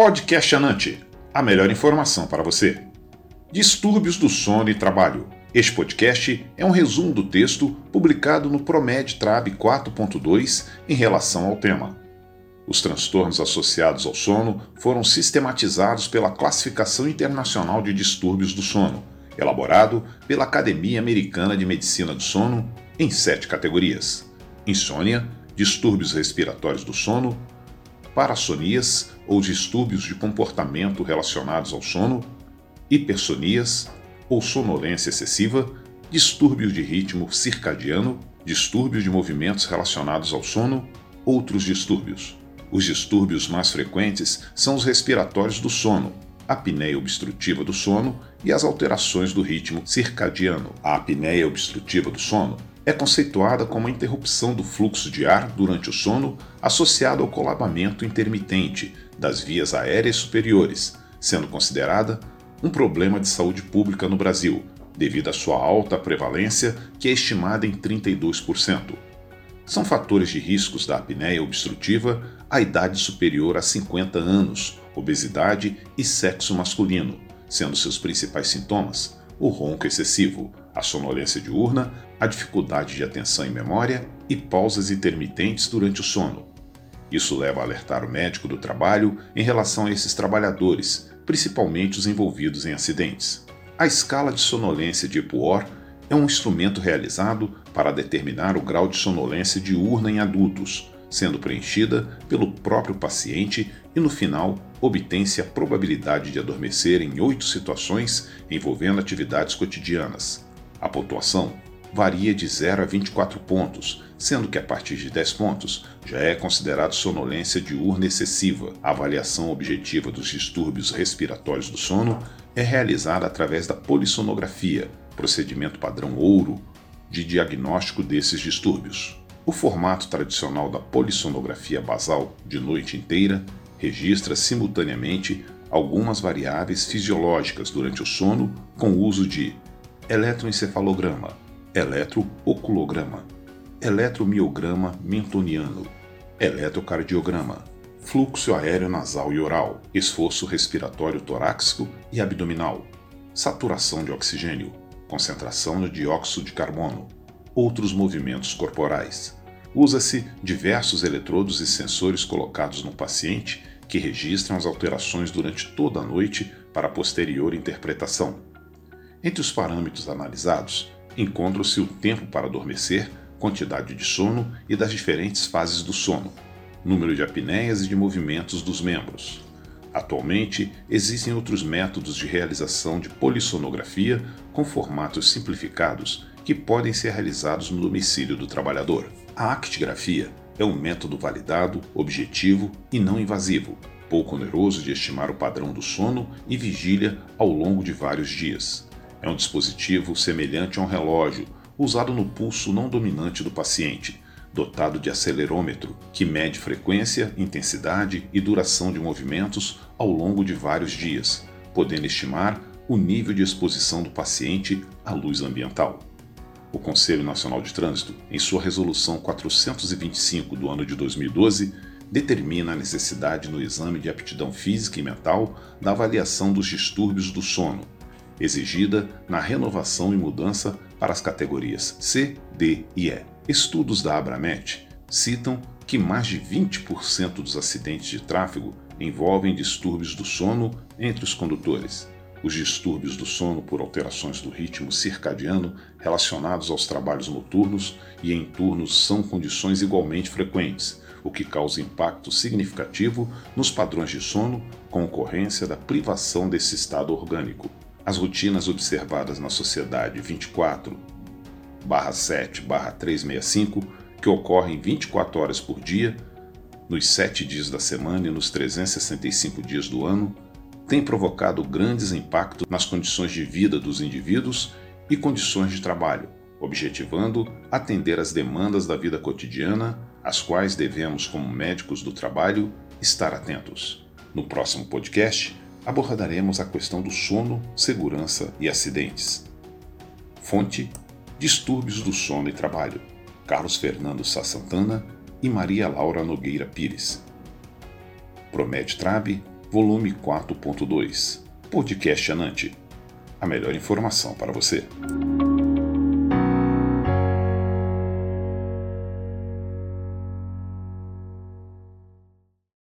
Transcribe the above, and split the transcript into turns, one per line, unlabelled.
Podcast Anante, a melhor informação para você. Distúrbios do sono e trabalho. Este podcast é um resumo do texto publicado no Promed Trab 4.2 em relação ao tema. Os transtornos associados ao sono foram sistematizados pela Classificação Internacional de Distúrbios do Sono, elaborado pela Academia Americana de Medicina do Sono, em sete categorias: insônia, distúrbios respiratórios do sono, parassonias ou distúrbios de comportamento relacionados ao sono, hipersonias ou sonolência excessiva, distúrbios de ritmo circadiano, distúrbios de movimentos relacionados ao sono, outros distúrbios. Os distúrbios mais frequentes são os respiratórios do sono, a apneia obstrutiva do sono e as alterações do ritmo circadiano. A apneia obstrutiva do sono é conceituada como a interrupção do fluxo de ar durante o sono associada ao colabamento intermitente das vias aéreas superiores, sendo considerada um problema de saúde pública no Brasil, devido à sua alta prevalência, que é estimada em 32%. São fatores de riscos da apneia obstrutiva a idade superior a 50 anos, obesidade e sexo masculino, sendo seus principais sintomas o ronco excessivo, a sonolência diurna, a dificuldade de atenção e memória e pausas intermitentes durante o sono. Isso leva a alertar o médico do trabalho em relação a esses trabalhadores, principalmente os envolvidos em acidentes. A escala de sonolência de Epworth é um instrumento realizado para determinar o grau de sonolência diurna em adultos, sendo preenchida pelo próprio paciente e, no final, obtém-se a probabilidade de adormecer em oito situações envolvendo atividades cotidianas. A pontuação varia de 0 a 24 pontos, sendo que a partir de 10 pontos já é considerado sonolência diurna excessiva. A avaliação objetiva dos distúrbios respiratórios do sono é realizada através da polissonografia, procedimento padrão ouro de diagnóstico desses distúrbios. O formato tradicional da polissonografia basal de noite inteira registra simultaneamente algumas variáveis fisiológicas durante o sono com o uso de eletroencefalograma, eletrooculograma, eletromiograma mentoniano, eletrocardiograma, fluxo aéreo nasal e oral, esforço respiratório torácico e abdominal, saturação de oxigênio, concentração de dióxido de carbono, outros movimentos corporais. Usa-se diversos eletrodos e sensores colocados no paciente que registram as alterações durante toda a noite para posterior interpretação. Entre os parâmetros analisados, encontram-se o tempo para adormecer, quantidade de sono e das diferentes fases do sono, número de apneias e de movimentos dos membros. Atualmente, existem outros métodos de realização de polissonografia com formatos simplificados que podem ser realizados no domicílio do trabalhador. A actigrafia é um método validado, objetivo e não invasivo, pouco oneroso de estimar o padrão do sono e vigília ao longo de vários dias. É um dispositivo semelhante a um relógio, usado no pulso não dominante do paciente, dotado de acelerômetro, que mede frequência, intensidade e duração de movimentos ao longo de vários dias, podendo estimar o nível de exposição do paciente à luz ambiental. O Conselho Nacional de Trânsito, em sua Resolução 425 do ano de 2012, determina a necessidade no exame de aptidão física e mental da avaliação dos distúrbios do sono, exigida na renovação e mudança para as categorias C, D e E. Estudos da Abramet citam que mais de 20% dos acidentes de tráfego envolvem distúrbios do sono entre os condutores. Os distúrbios do sono por alterações do ritmo circadiano relacionados aos trabalhos noturnos e em turnos são condições igualmente frequentes, o que causa impacto significativo nos padrões de sono com ocorrência da privação desse estado orgânico. As rotinas observadas na Sociedade 24-7-365, que ocorrem 24 horas por dia, nos 7 dias da semana e nos 365 dias do ano, tem provocado grandes impactos nas condições de vida dos indivíduos e condições de trabalho, objetivando atender às demandas da vida cotidiana, às quais devemos, como médicos do trabalho, estar atentos. No próximo podcast, abordaremos a questão do sono, segurança e acidentes. Fonte: Distúrbios do Sono e Trabalho. Carlos Fernando Sá Santana e Maria Laura Nogueira Pires. Promete Trabe volume 4.2. Podcast Anante. A melhor informação para você.